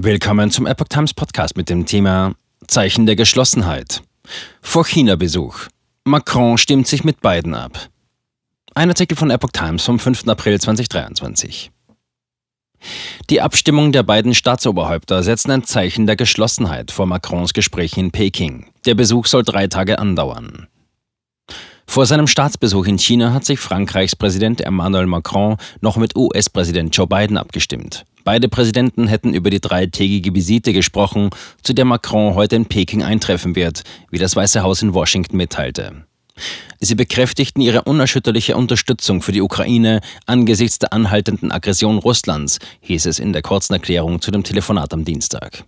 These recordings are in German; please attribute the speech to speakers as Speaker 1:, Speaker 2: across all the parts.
Speaker 1: Willkommen zum Epoch Times Podcast mit dem Thema Zeichen der Geschlossenheit. Vor China-Besuch. Macron stimmt sich mit Biden ab. Ein Artikel von Epoch Times vom 5. April 2023. Die Abstimmung der beiden Staatsoberhäupter setzt ein Zeichen der Geschlossenheit vor Macrons Gespräch in Peking. Der Besuch soll drei Tage andauern. Vor seinem Staatsbesuch in China hat sich Frankreichs Präsident Emmanuel Macron noch mit US-Präsident Joe Biden abgestimmt. Beide Präsidenten hätten über die dreitägige Visite gesprochen, zu der Macron heute in Peking eintreffen wird, wie das Weiße Haus in Washington mitteilte. Sie bekräftigten ihre unerschütterliche Unterstützung für die Ukraine angesichts der anhaltenden Aggression Russlands, hieß es in der kurzen Erklärung zu dem Telefonat am Dienstag.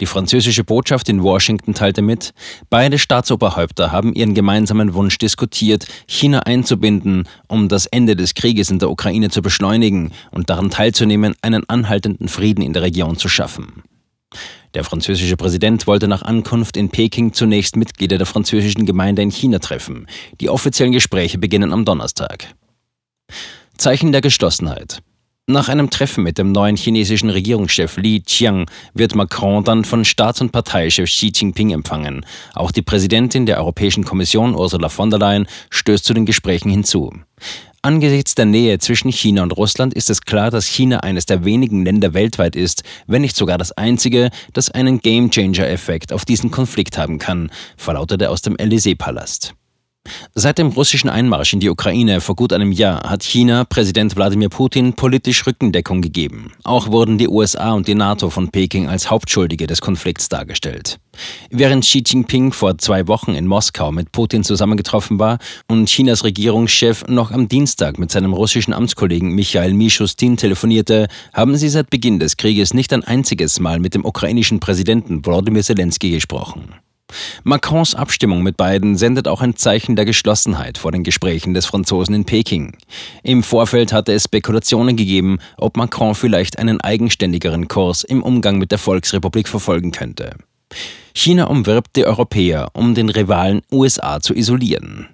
Speaker 1: Die französische Botschaft in Washington teilte mit, beide Staatsoberhäupter haben ihren gemeinsamen Wunsch diskutiert, China einzubinden, um das Ende des Krieges in der Ukraine zu beschleunigen und daran teilzunehmen, einen anhaltenden Frieden in der Region zu schaffen. Der französische Präsident wollte nach Ankunft in Peking zunächst Mitglieder der französischen Gemeinde in China treffen. Die offiziellen Gespräche beginnen am Donnerstag. Zeichen der Geschlossenheit. Nach einem Treffen mit dem neuen chinesischen Regierungschef Li Qiang wird Macron dann von Staats- und Parteichef Xi Jinping empfangen. Auch die Präsidentin der Europäischen Kommission Ursula von der Leyen stößt zu den Gesprächen hinzu. Angesichts der Nähe zwischen China und Russland ist es klar, dass China eines der wenigen Länder weltweit ist, wenn nicht sogar das einzige, das einen Gamechanger-Effekt auf diesen Konflikt haben kann, verlautete aus dem Élysée-Palast. Seit dem russischen Einmarsch in die Ukraine vor gut einem Jahr hat China Präsident Wladimir Putin politisch Rückendeckung gegeben. Auch wurden die USA und die NATO von Peking als Hauptschuldige des Konflikts dargestellt. Während Xi Jinping vor zwei Wochen in Moskau mit Putin zusammengetroffen war und Chinas Regierungschef noch am Dienstag mit seinem russischen Amtskollegen Michail Mishustin telefonierte, haben sie seit Beginn des Krieges nicht ein einziges Mal mit dem ukrainischen Präsidenten Volodymyr Zelensky gesprochen. Macrons Abstimmung mit beiden sendet auch ein Zeichen der Geschlossenheit vor den Gesprächen des Franzosen in Peking. Im Vorfeld hatte es Spekulationen gegeben, ob Macron vielleicht einen eigenständigeren Kurs im Umgang mit der Volksrepublik verfolgen könnte. China umwirbt die Europäer, um den Rivalen USA zu isolieren.